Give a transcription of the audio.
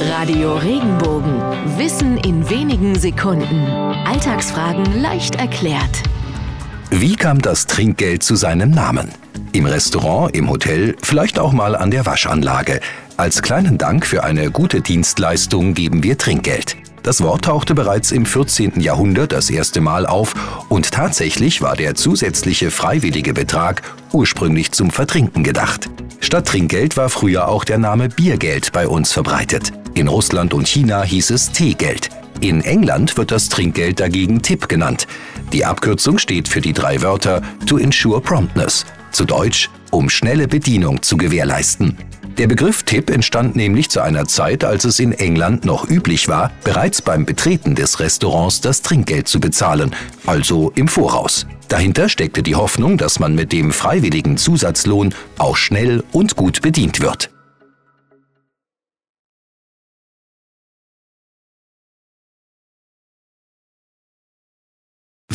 Radio Regenbogen. Wissen in wenigen Sekunden. Alltagsfragen leicht erklärt. Wie kam das Trinkgeld zu seinem Namen? Im Restaurant, im Hotel, vielleicht auch mal an der Waschanlage. Als kleinen Dank für eine gute Dienstleistung geben wir Trinkgeld. Das Wort tauchte bereits im 14. Jahrhundert das erste Mal auf und tatsächlich war der zusätzliche freiwillige Betrag ursprünglich zum Vertrinken gedacht. Statt Trinkgeld war früher auch der Name Biergeld bei uns verbreitet. In Russland und China hieß es Teegeld. In England wird das Trinkgeld dagegen Tipp genannt. Die Abkürzung steht für die drei Wörter to ensure promptness, zu Deutsch, um schnelle Bedienung zu gewährleisten. Der Begriff Tipp entstand nämlich zu einer Zeit, als es in England noch üblich war, bereits beim Betreten des Restaurants das Trinkgeld zu bezahlen, also im Voraus. Dahinter steckte die Hoffnung, dass man mit dem freiwilligen Zusatzlohn auch schnell und gut bedient wird.